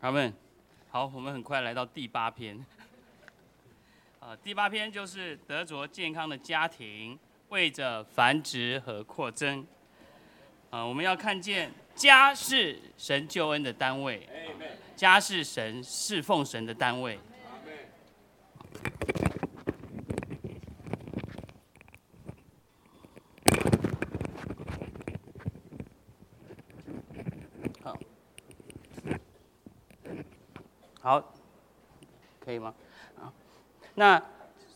阿门。好，我们很快来到第八篇。啊，第八篇就是得着健康的家庭，为着繁殖和扩增。啊，我们要看见家是神救恩的单位，家是神侍奉神的单位。好，好，可以吗？啊，那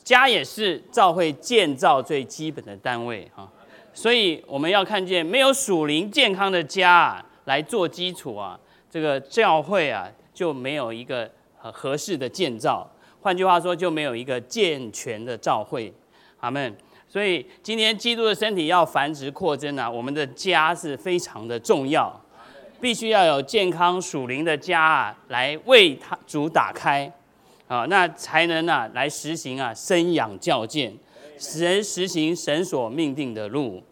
家也是教会建造最基本的单位哈，所以我们要看见没有属灵健康的家啊来做基础啊，这个教会啊就没有一个呃合适的建造。换句话说，就没有一个健全的教会。阿门。所以今天基督的身体要繁殖扩增啊，我们的家是非常的重要，必须要有健康属灵的家啊，来为他主打开啊，那才能啊来实行啊生养教建，神实行神所命定的路。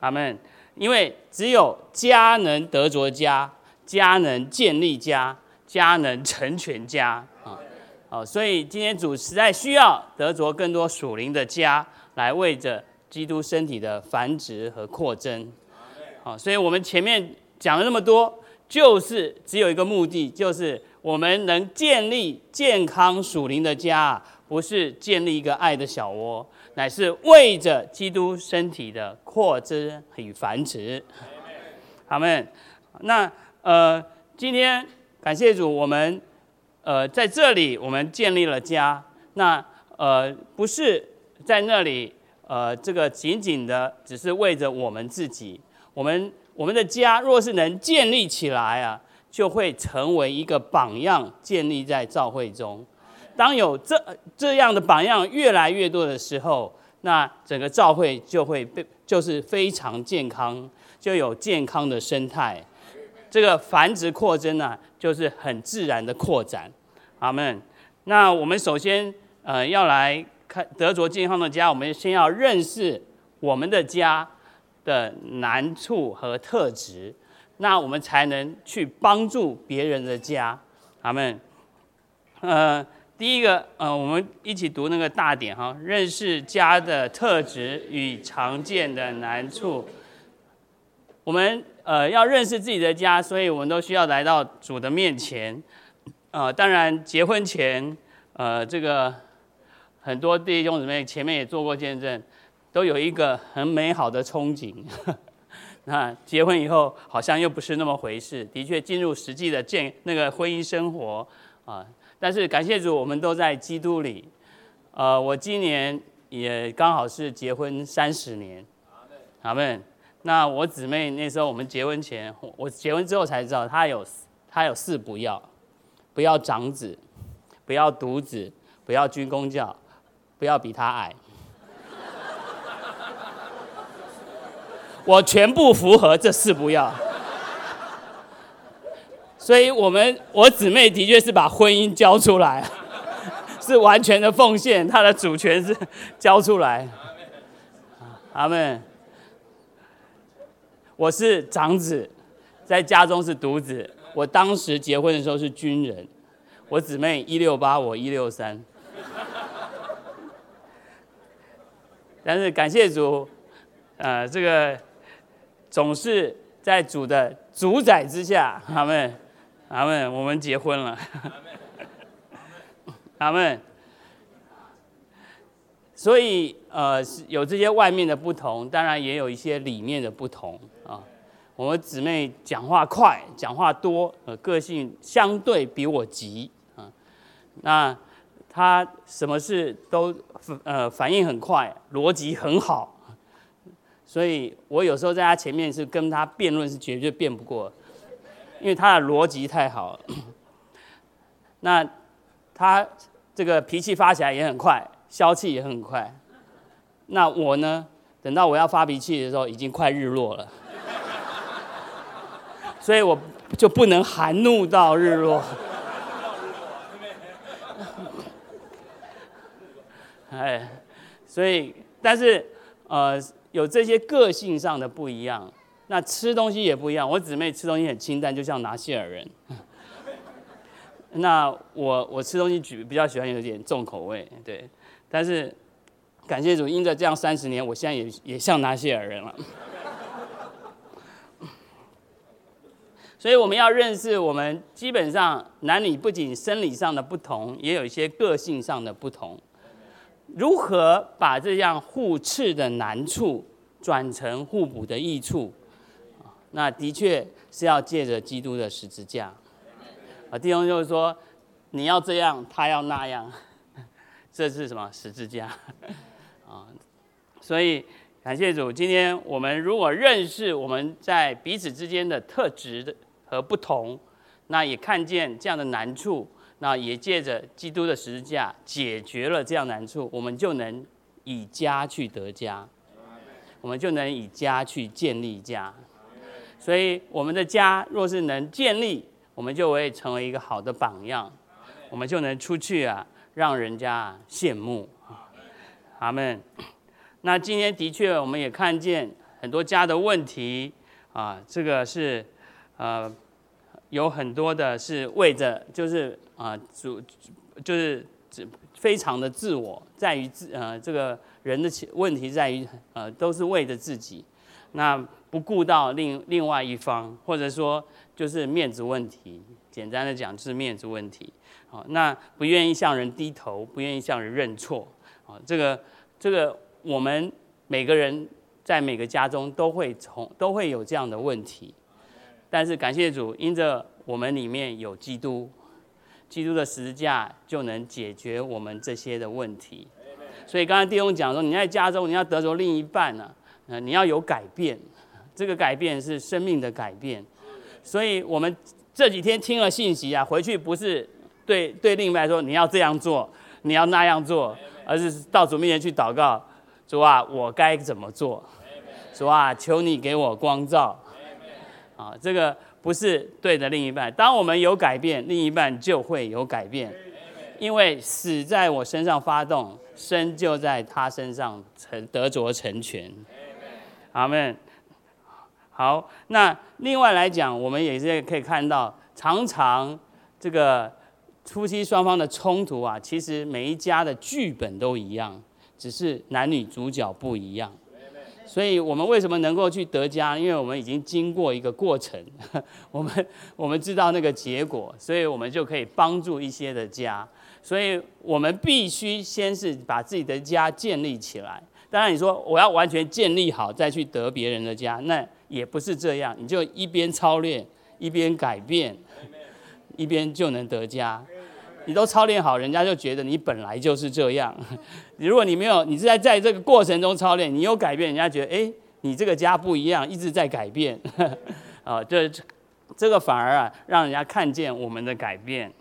阿门。因为只有家能得着家，家能建立家，家能成全家啊。哦，所以今天主实在需要得着更多属灵的家，来为着基督身体的繁殖和扩增。好，所以我们前面讲了那么多，就是只有一个目的，就是我们能建立健康属灵的家，不是建立一个爱的小窝，乃是为着基督身体的扩增与繁殖。好们，那呃，今天感谢主，我们。呃，在这里我们建立了家，那呃不是在那里，呃这个仅仅的只是为着我们自己，我们我们的家若是能建立起来啊，就会成为一个榜样，建立在教会中。当有这这样的榜样越来越多的时候，那整个教会就会被就是非常健康，就有健康的生态，这个繁殖扩增呢，就是很自然的扩展。阿门。那我们首先，呃，要来看德卓健康的家，我们先要认识我们的家的难处和特质，那我们才能去帮助别人的家。阿门。呃，第一个，呃，我们一起读那个大点哈，认识家的特质与常见的难处。我们呃要认识自己的家，所以我们都需要来到主的面前。啊，当然，结婚前，呃，这个很多弟兄姊妹前面也做过见证，都有一个很美好的憧憬。那结婚以后，好像又不是那么回事。的确，进入实际的建那个婚姻生活啊，但是感谢主，我们都在基督里。呃，我今年也刚好是结婚三十年。阿门。那我姊妹那时候我们结婚前，我结婚之后才知道，她有她有四不要。不要长子，不要独子，不要军公教，不要比他矮。我全部符合这四不要。所以，我们我姊妹的确是把婚姻交出来，是完全的奉献，她的主权是交出来。阿门。我是长子，在家中是独子。我当时结婚的时候是军人，我姊妹一六八，我一六三，但是感谢主，呃，这个总是在主的主宰之下，阿门，阿门，我们结婚了，阿门。所以呃，有这些外面的不同，当然也有一些里面的不同啊。我们姊妹讲话快，讲话多，呃，个性相对比我急啊。那她什么事都呃反应很快，逻辑很好，所以我有时候在他前面是跟他辩论是绝对辩不过，因为他的逻辑太好了。那他这个脾气发起来也很快，消气也很快。那我呢，等到我要发脾气的时候，已经快日落了。所以我就不能含怒到日落。哎，所以，但是，呃，有这些个性上的不一样，那吃东西也不一样。我姊妹吃东西很清淡，就像拿谢尔人。那我我吃东西举比较喜欢有点重口味，对。但是感谢主，因着这样三十年，我现在也也像拿西尔人了。所以我们要认识，我们基本上男女不仅生理上的不同，也有一些个性上的不同。如何把这样互斥的难处转成互补的益处？那的确是要借着基督的十字架。啊，弟兄就是说，你要这样，他要那样，这是什么十字架？啊，所以感谢主，今天我们如果认识我们在彼此之间的特质的。和不同，那也看见这样的难处，那也借着基督的十字架解决了这样难处，我们就能以家去得家，我们就能以家去建立家。所以我们的家若是能建立，我们就会成为一个好的榜样，我们就能出去啊，让人家羡慕啊。阿门。那今天的确，我们也看见很多家的问题啊，这个是。呃，有很多的是为着，就是啊，主就是非常的自我，在于自呃这个人的问题在于呃都是为着自己，那不顾到另另外一方，或者说就是面子问题，简单的讲就是面子问题，好，那不愿意向人低头，不愿意向人认错，啊，这个这个我们每个人在每个家中都会从都会有这样的问题。但是感谢主，因着我们里面有基督，基督的十字架就能解决我们这些的问题。所以刚才弟兄讲说，你在家中你要得着另一半呢，呃，你要有改变，这个改变是生命的改变。所以我们这几天听了信息啊，回去不是对对另一半说你要这样做，你要那样做，而是到主面前去祷告，主啊，我该怎么做？主啊，求你给我光照。啊，这个不是对的另一半。当我们有改变，另一半就会有改变，因为死在我身上发动，生就在他身上成得着成全。阿门。好，那另外来讲，我们也是可以看到，常常这个夫妻双方的冲突啊，其实每一家的剧本都一样，只是男女主角不一样。所以我们为什么能够去得家？因为我们已经经过一个过程，我们我们知道那个结果，所以我们就可以帮助一些的家。所以我们必须先是把自己的家建立起来。当然，你说我要完全建立好再去得别人的家，那也不是这样。你就一边操练，一边改变，一边就能得家。你都操练好，人家就觉得你本来就是这样。如果你没有，你是在在这个过程中操练，你有改变，人家觉得哎，你这个家不一样，一直在改变。啊，这这个反而啊，让人家看见我们的改变。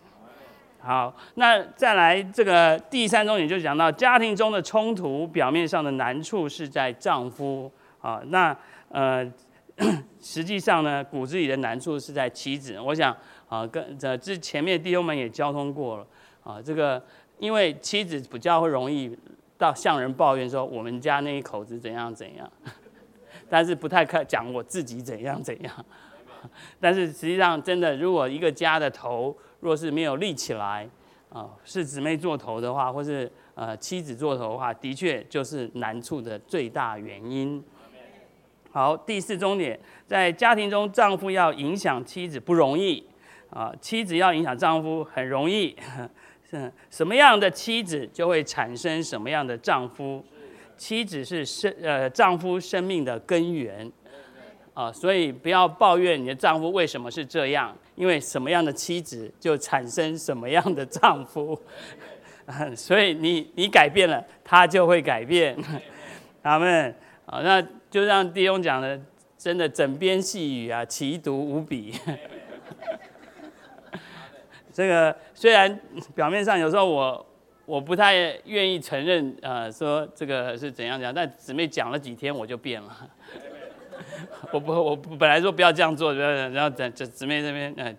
好，那再来这个第三重点就讲到家庭中的冲突，表面上的难处是在丈夫啊，那呃，实际上呢，骨子里的难处是在妻子。我想。啊，跟这这前面弟兄们也交通过了啊。这个因为妻子比较会容易到向人抱怨说我们家那一口子怎样怎样，但是不太看讲我自己怎样怎样。但是实际上真的，如果一个家的头若是没有立起来啊，是姊妹做头的话，或是呃妻子做头的话，的确就是难处的最大原因。好，第四重点，在家庭中，丈夫要影响妻子不容易。啊，妻子要影响丈夫很容易，什么样的妻子就会产生什么样的丈夫。妻子是生呃丈夫生命的根源，啊，所以不要抱怨你的丈夫为什么是这样，因为什么样的妻子就产生什么样的丈夫，所以你你改变了，他就会改变。他们啊，那就像弟兄讲的，真的枕边细语啊，奇毒无比。这个虽然 表面上有时候我我不太愿意承认，呃，说这个是怎样讲，但姊妹讲了几天我就变了。我不我本来说不要这样做，然后等姊妹这边呃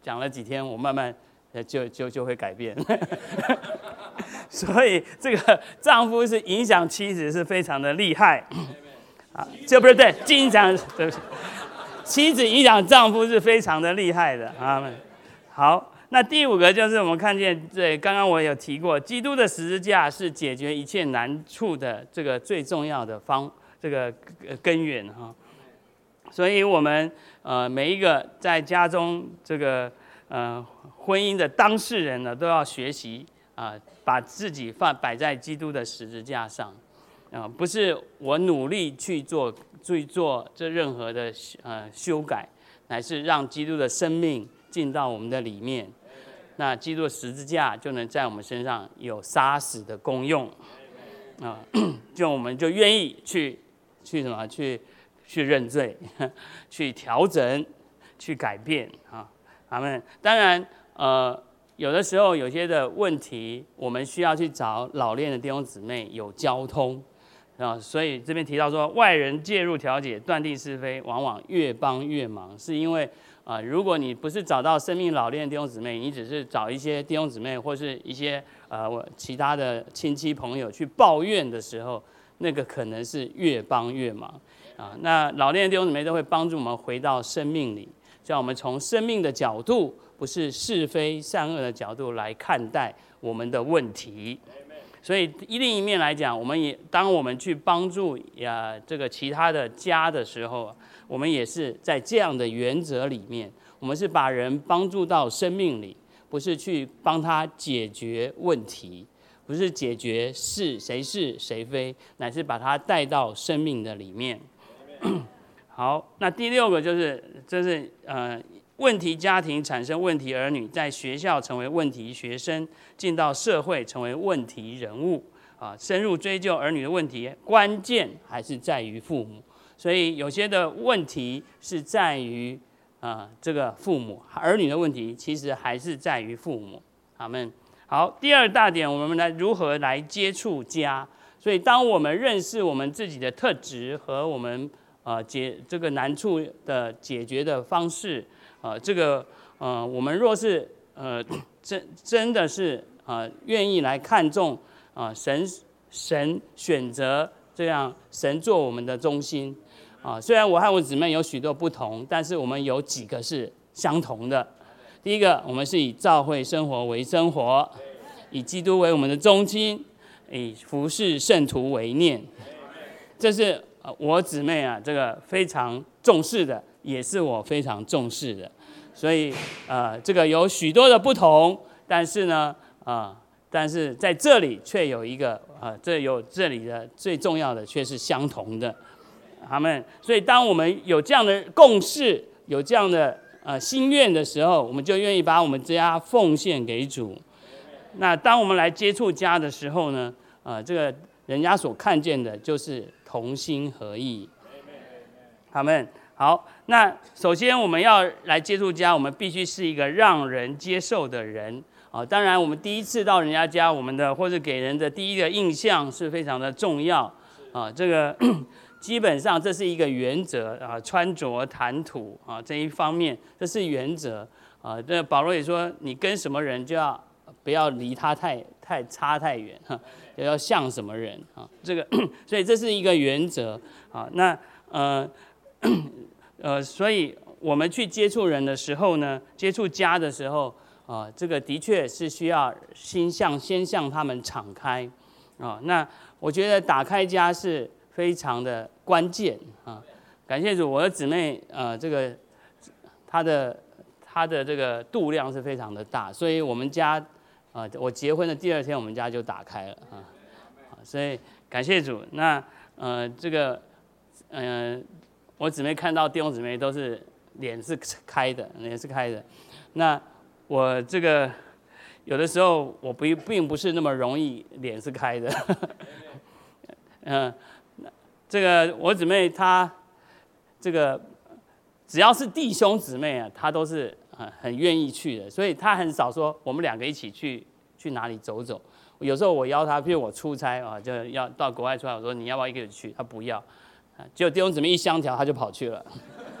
讲了几天，我慢慢呃就就就会改变。所以这个丈夫是影响妻子是非常的厉害啊，这不是对，经常对不起，妻子影响丈夫是非常的厉害的啊。好。那第五个就是我们看见，这刚刚我有提过，基督的十字架是解决一切难处的这个最重要的方，这个根源哈。所以，我们呃每一个在家中这个呃婚姻的当事人呢，都要学习啊，把自己放摆在基督的十字架上啊，不是我努力去做去做这任何的呃修改，乃是让基督的生命进到我们的里面。那基督的十字架就能在我们身上有杀死的功用，啊，就我们就愿意去去什么去去认罪，去调整，去改变啊。他们当然呃有的时候有些的问题，我们需要去找老练的弟兄姊妹有交通啊。所以这边提到说，外人介入调解、断定是非，往往越帮越忙，是因为。啊，如果你不是找到生命老练弟兄姊妹，你只是找一些弟兄姊妹或是一些呃其他的亲戚朋友去抱怨的时候，那个可能是越帮越忙啊。那老练的弟兄姊妹都会帮助我们回到生命里，叫我们从生命的角度，不是是非善恶的角度来看待我们的问题。所以另一面来讲，我们也当我们去帮助呀这个其他的家的时候。我们也是在这样的原则里面，我们是把人帮助到生命里，不是去帮他解决问题，不是解决是谁是谁非，乃是把他带到生命的里面。好，那第六个就是，这是呃问题家庭产生问题儿女，在学校成为问题学生，进到社会成为问题人物啊，深入追究儿女的问题，关键还是在于父母。所以有些的问题是在于啊，这个父母儿女的问题，其实还是在于父母。他们好，第二大点，我们来如何来接触家。所以，当我们认识我们自己的特质和我们呃解这个难处的解决的方式，呃，这个呃，我们若是呃真真的是啊愿意来看重啊神神选择这样神做我们的中心。啊，虽然我和我姊妹有许多不同，但是我们有几个是相同的。第一个，我们是以教会生活为生活，以基督为我们的中心，以服侍圣徒为念。这是我姊妹啊，这个非常重视的，也是我非常重视的。所以，呃，这个有许多的不同，但是呢，啊，但是在这里却有一个，啊，这有这里的最重要的却是相同的。他们，所以当我们有这样的共识，有这样的呃心愿的时候，我们就愿意把我们家奉献给主。那当我们来接触家的时候呢，呃，这个人家所看见的就是同心合意。他们好，那首先我们要来接触家，我们必须是一个让人接受的人啊。当然，我们第一次到人家家，我们的或者给人的第一个印象是非常的重要啊。这个。基本上这是一个原则啊，穿着谈吐啊这一方面，这是原则啊。这保罗也说，你跟什么人就要不要离他太太差太远哈，也要像什么人啊？这个，所以这是一个原则啊。那呃 呃，所以我们去接触人的时候呢，接触家的时候啊，这个的确是需要心向先向他们敞开啊。那我觉得打开家是。非常的关键啊！感谢主，我的姊妹呃，这个她的她的这个度量是非常的大，所以我们家啊，我结婚的第二天，我们家就打开了啊！所以感谢主。那呃，这个嗯，我姊妹看到弟兄姊妹都是脸是开的，脸是开的。那我这个有的时候我不并不是那么容易脸是开的，嗯。这个我姊妹她，这个只要是弟兄姊妹啊，她都是很很愿意去的，所以她很少说我们两个一起去去哪里走走。有时候我邀她，譬如我出差啊，就要到国外出差，我说你要不要一个人去？她不要，结果弟兄姊妹一相调，她就跑去了。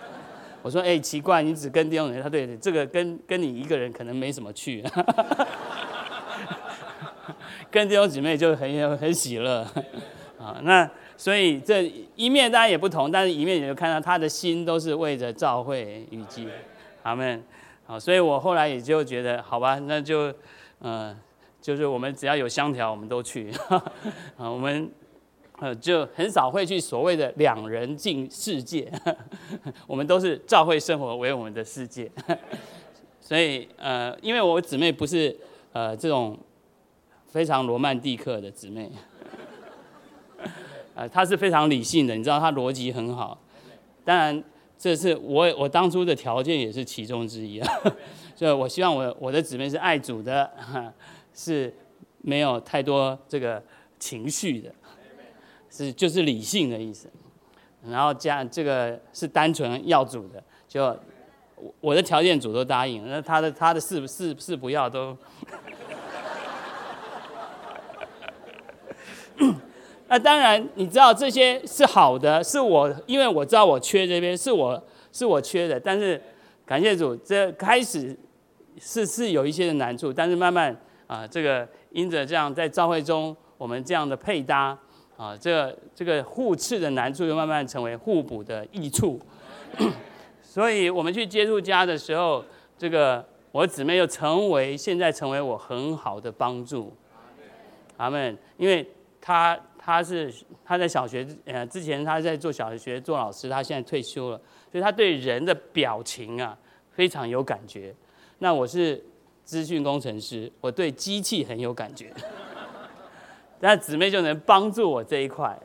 我说哎，奇怪，你只跟弟兄姊妹，他对这个跟跟你一个人可能没什么去，跟弟兄姊妹就很很喜乐啊，那。所以这一面当然也不同，但是一面你就看到他的心都是为着教会预计，他们好，所以我后来也就觉得，好吧，那就，呃，就是我们只要有香条，我们都去，啊，我们，呃，就很少会去所谓的两人进世界，我们都是照会生活为我们的世界，所以，呃，因为我姊妹不是，呃，这种非常罗曼蒂克的姊妹，呃，他是非常理性的，你知道，他逻辑很好，当然。这是我我当初的条件也是其中之一啊，所以我希望我我的姊妹是爱主的，是没有太多这个情绪的，是就是理性的意思，然后加这个是单纯要主的，就我我的条件主都答应，那他的他的是是是不要都。那当然，你知道这些是好的，是我因为我知道我缺这边，是我是我缺的。但是感谢主，这开始是是有一些的难处，但是慢慢啊，这个因着这样在召会中我们这样的配搭啊，这个这个互斥的难处又慢慢成为互补的益处。所以我们去接触家的时候，这个我姊妹又成为现在成为我很好的帮助。阿门，因为他。他是他在小学呃之前他在做小学做老师，他现在退休了，所以他对人的表情啊非常有感觉。那我是资讯工程师，我对机器很有感觉，那姊妹就能帮助我这一块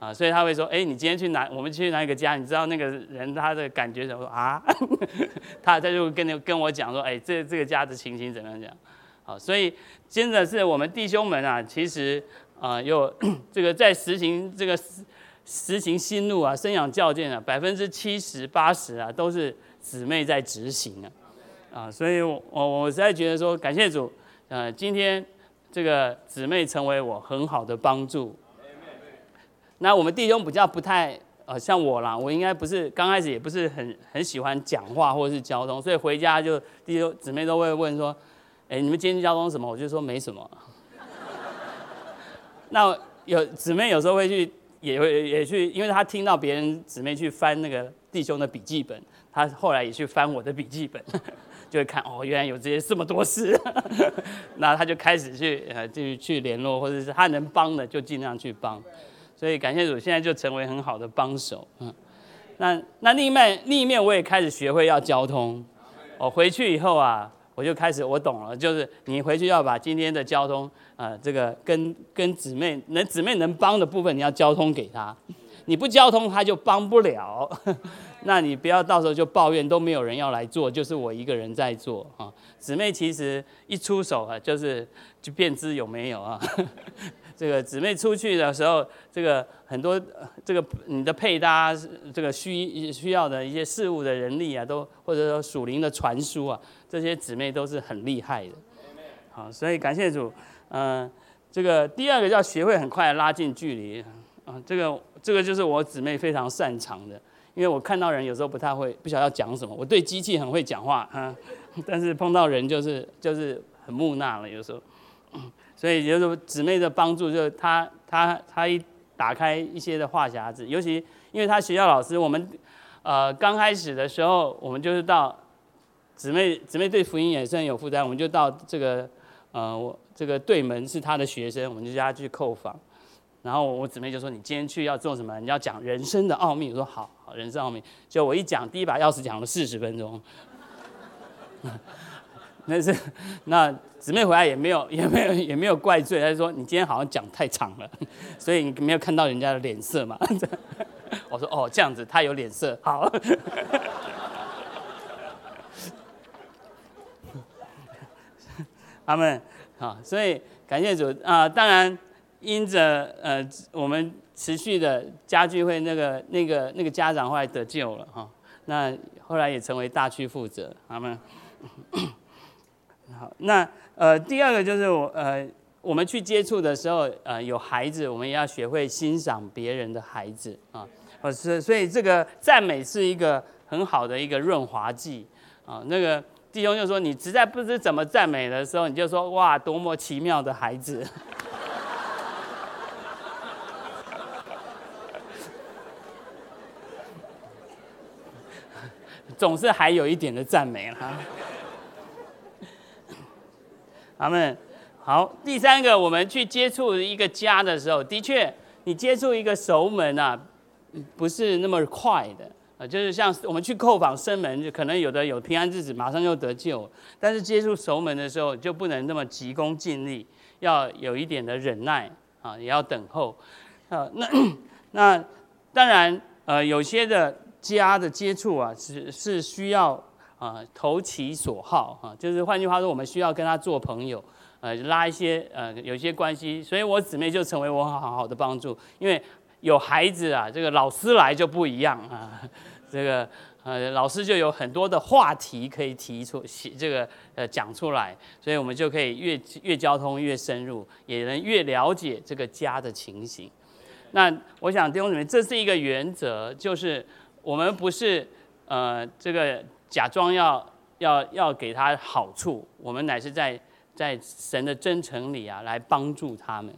啊，所以他会说：哎，你今天去哪？我们去哪一个家？你知道那个人他的感觉怎么说啊？他他就跟跟我讲说：哎，这这个家的情形怎么样讲？好，所以真的是我们弟兄们啊，其实。啊，又 这个在实行这个实行新路啊，生养教建啊，百分之七十八十啊，都是姊妹在执行啊，啊，所以我我实在觉得说，感谢主，呃，今天这个姊妹成为我很好的帮助。那我们弟兄比较不太呃像我啦，我应该不是刚开始也不是很很喜欢讲话或者是交通，所以回家就弟兄姊妹都会问说，哎，你们今天交通什么？我就说没什么。那有姊妹有时候会去，也会也去，因为他听到别人姊妹去翻那个弟兄的笔记本，他后来也去翻我的笔记本，就会看哦，原来有这些这么多事，那他就开始去呃，就去联络，或者是他能帮的就尽量去帮，所以感谢主，现在就成为很好的帮手，嗯，那那另一面另一面我也开始学会要交通，我回去以后啊。我就开始，我懂了，就是你回去要把今天的交通，呃，这个跟跟姊妹能姊妹能帮的部分，你要交通给他，你不交通他就帮不了，那你不要到时候就抱怨都没有人要来做，就是我一个人在做啊。姊妹其实一出手啊，就是就便知有没有啊。这个姊妹出去的时候，这个很多这个你的配搭，这个需需要的一些事物的人力啊，都或者说属灵的传输啊，这些姊妹都是很厉害的。好，所以感谢主。嗯，这个第二个要学会很快拉近距离啊，这个这个就是我姊妹非常擅长的，因为我看到人有时候不太会，不晓得要讲什么。我对机器很会讲话啊，但是碰到人就是就是很木讷了，有时候。所以就是姊妹的帮助，就是她她她一打开一些的话匣子，尤其因为她学校老师，我们呃刚开始的时候，我们就是到姊妹姊妹对福音也是很有负担，我们就到这个呃我这个对门是他的学生，我们就叫他去叩访，然后我姊妹就说你今天去要做什么？你要讲人生的奥秘。我说好，好人生奥秘。就我一讲第一把钥匙讲了四十分钟。那是那姊妹回来也没有也没有也没有怪罪，她就说你今天好像讲太长了，所以你没有看到人家的脸色嘛？我说哦这样子，他有脸色，好。他们好，所以感谢主啊！当然因着呃我们持续的家聚会，那个那个那个家长后来得救了哈，那后来也成为大区负责，他们。好，那呃，第二个就是我呃，我们去接触的时候，呃，有孩子，我们也要学会欣赏别人的孩子啊。呃，是，所以这个赞美是一个很好的一个润滑剂啊。那个弟兄就说，你实在不知怎么赞美的时候，你就说哇，多么奇妙的孩子。总是还有一点的赞美了。阿门。好，第三个，我们去接触一个家的时候，的确，你接触一个熟门啊，不是那么快的啊。就是像我们去叩访生门，就可能有的有平安日子，马上就得救。但是接触熟门的时候，就不能那么急功近利，要有一点的忍耐啊，也要等候。啊，那那当然，呃，有些的家的接触啊，是是需要啊投其所好啊，就是换句话说，我们需要跟他做朋友。呃，拉一些呃，有些关系，所以我姊妹就成为我好好的帮助。因为有孩子啊，这个老师来就不一样啊，这个呃，老师就有很多的话题可以提出，这个呃讲出来，所以我们就可以越越交通越深入，也能越了解这个家的情形。那我想弟兄姊妹，这是一个原则，就是我们不是呃这个假装要要要给他好处，我们乃是在。在神的真诚里啊，来帮助他们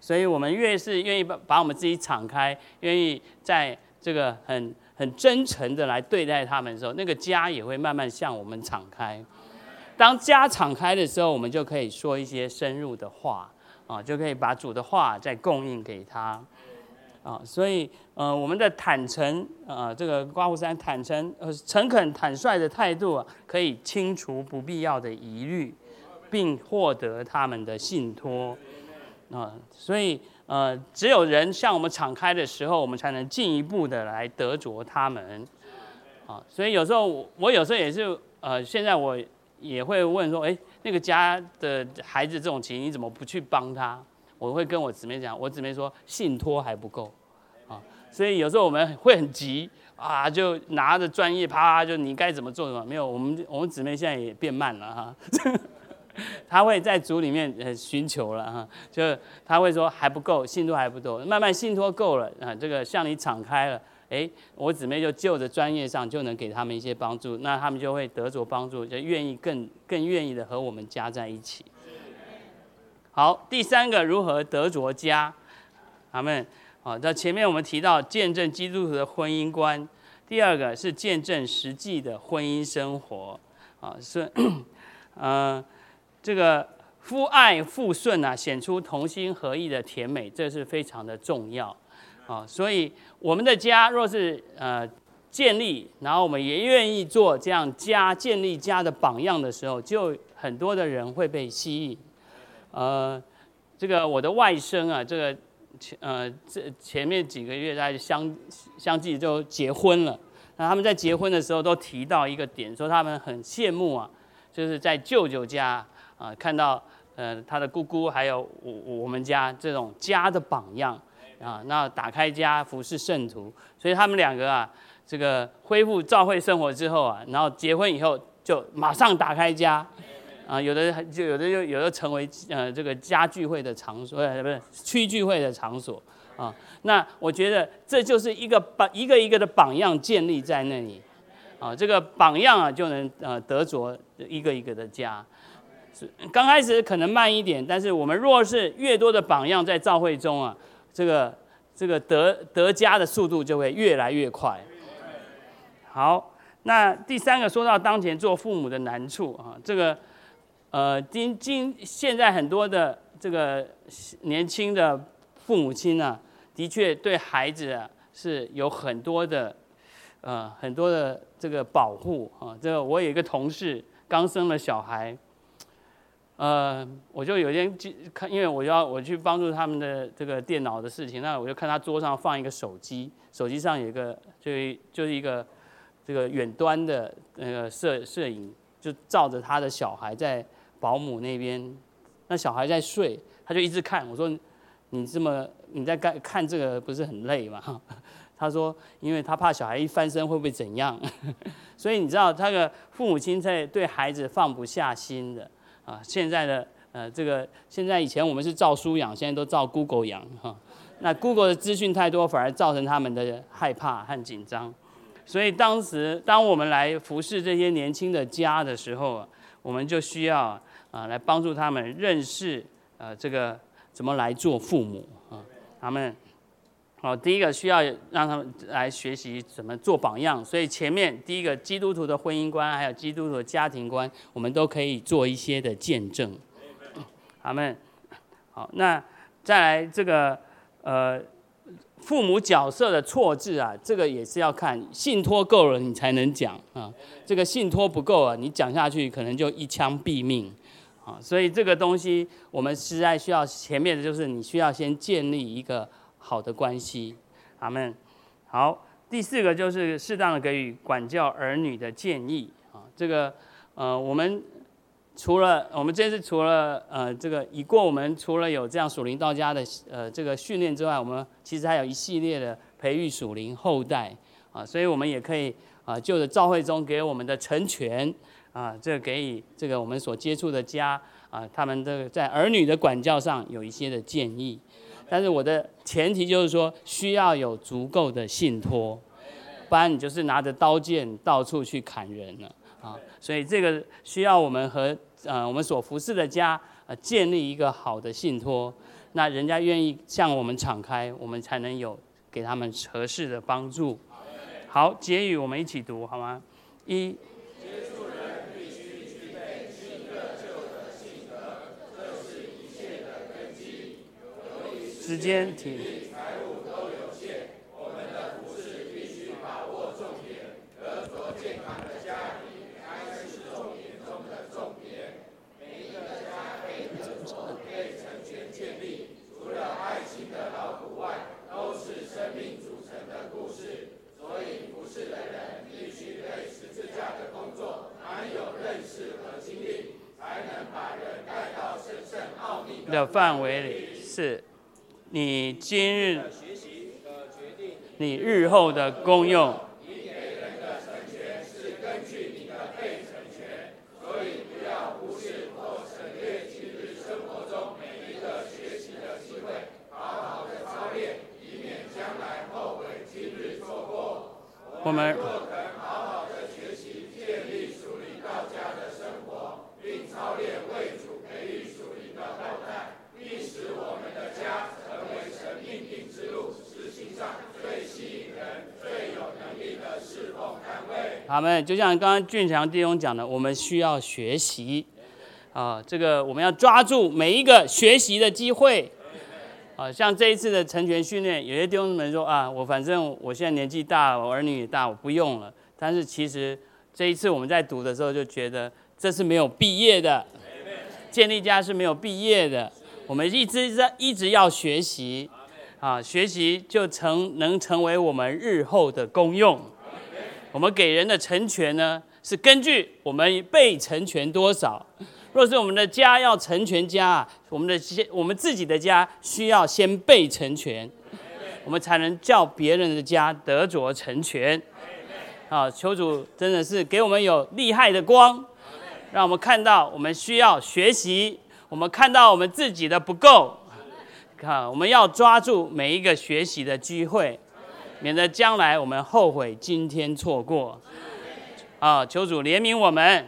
所以我们越是愿意把把我们自己敞开，愿意在这个很很真诚的来对待他们的时候，那个家也会慢慢向我们敞开。当家敞开的时候，我们就可以说一些深入的话啊，就可以把主的话再供应给他啊。所以呃，我们的坦诚啊，这个刮胡山坦诚呃诚恳坦率的态度啊，可以清除不必要的疑虑。并获得他们的信托，啊，所以呃，只有人向我们敞开的时候，我们才能进一步的来得着他们，啊，所以有时候我有时候也是呃，现在我也会问说，哎，那个家的孩子这种情，你怎么不去帮他？我会跟我姊妹讲，我姊妹说信托还不够，啊，所以有时候我们会很急啊，就拿着专业啪就你该怎么做什么？没有，我们我们姊妹现在也变慢了哈。他会在组里面呃寻求了哈，就他会说还不够，信托还不够，慢慢信托够了啊，这个向你敞开了，哎，我姊妹就就着专业上就能给他们一些帮助，那他们就会得着帮助，就愿意更更愿意的和我们加在一起。好，第三个如何得着家？阿们。好，在前面我们提到见证基督徒的婚姻观，第二个是见证实际的婚姻生活，啊，是，嗯。这个夫爱妇顺啊，显出同心合意的甜美，这是非常的重要啊。所以我们的家若是呃建立，然后我们也愿意做这样家建立家的榜样的时候，就很多的人会被吸引。呃，这个我的外甥啊，这个前呃这前面几个月在相相继就结婚了。那他们在结婚的时候都提到一个点，说他们很羡慕啊，就是在舅舅家。啊，看到呃他的姑姑还有我我们家这种家的榜样啊，那打开家服侍圣徒，所以他们两个啊，这个恢复教会生活之后啊，然后结婚以后就马上打开家，啊，有的就有的就有的成为呃这个家聚会的场所，呃不是区聚会的场所啊，那我觉得这就是一个榜一个一个的榜样建立在那里，啊，这个榜样啊就能呃得着一个一个的家。刚开始可能慢一点，但是我们若是越多的榜样在教会中啊，这个这个得得家的速度就会越来越快。好，那第三个说到当前做父母的难处啊，这个呃今今现在很多的这个年轻的父母亲呢，的确对孩子啊是有很多的呃很多的这个保护啊。这个我有一个同事刚生了小孩。呃，我就有一天去看，因为我要我去帮助他们的这个电脑的事情，那我就看他桌上放一个手机，手机上有一个就就是一个这个远端的那个摄摄影，就照着他的小孩在保姆那边，那小孩在睡，他就一直看。我说你这么你在看看这个不是很累吗？他说因为他怕小孩一翻身会不会怎样，所以你知道他的父母亲在对孩子放不下心的。啊，现在的呃，这个现在以前我们是照书养，现在都照 Google 养哈。那 Google 的资讯太多，反而造成他们的害怕和紧张。所以当时当我们来服侍这些年轻的家的时候，我们就需要啊来帮助他们认识呃这个怎么来做父母啊。他们好，第一个需要让他们来学习怎么做榜样，所以前面第一个基督徒的婚姻观，还有基督徒的家庭观，我们都可以做一些的见证。阿门。好，那再来这个呃父母角色的错置啊，这个也是要看信托够了你才能讲啊，这个信托不够啊，你讲下去可能就一枪毙命啊，所以这个东西我们实在需要前面的就是你需要先建立一个。好的关系，阿门。好，第四个就是适当的给予管教儿女的建议啊。这个呃，我们除了我们这次除了呃这个已过，我们除了有这样属灵到家的呃这个训练之外，我们其实还有一系列的培育属灵后代啊。所以我们也可以啊，就着教会中给我们的成全啊，这个给予这个我们所接触的家啊，他们的在儿女的管教上有一些的建议。但是我的前提就是说，需要有足够的信托，不然你就是拿着刀剑到处去砍人了啊！所以这个需要我们和呃我们所服侍的家呃建立一个好的信托，那人家愿意向我们敞开，我们才能有给他们合适的帮助。好，结语我们一起读好吗？一。时间停。财务都有限，我们的服饰必须把握重点，得着健康的家庭，才是重点中的重点。每一个家被得着、被成全建立，除了爱情的劳苦外，都是生命组成的故事。所以服侍的人必须对十字架的工作蛮有认识和经历，才能把人带到神圣奥秘的范围里。是。你今日学习的决定你日后的功用。你给人的成全是根据你的被成全，所以不要忽视或省略今日生活中每一个学习的机会，好好的操练，以免将来后悔今日错过。我们。他们就像刚刚俊强弟兄讲的，我们需要学习啊，这个我们要抓住每一个学习的机会啊。像这一次的成全训练，有些弟兄们说啊，我反正我现在年纪大，我儿女也大，我不用了。但是其实这一次我们在读的时候就觉得这是没有毕业的，建立家是没有毕业的。我们一直在一直要学习啊，学习就成能成为我们日后的功用。我们给人的成全呢，是根据我们被成全多少。若是我们的家要成全家，我们的先我们自己的家需要先被成全，我们才能叫别人的家得着成全。好，求主真的是给我们有厉害的光，让我们看到我们需要学习，我们看到我们自己的不够。看，我们要抓住每一个学习的机会。免得将来我们后悔今天错过，啊！求主怜悯我们。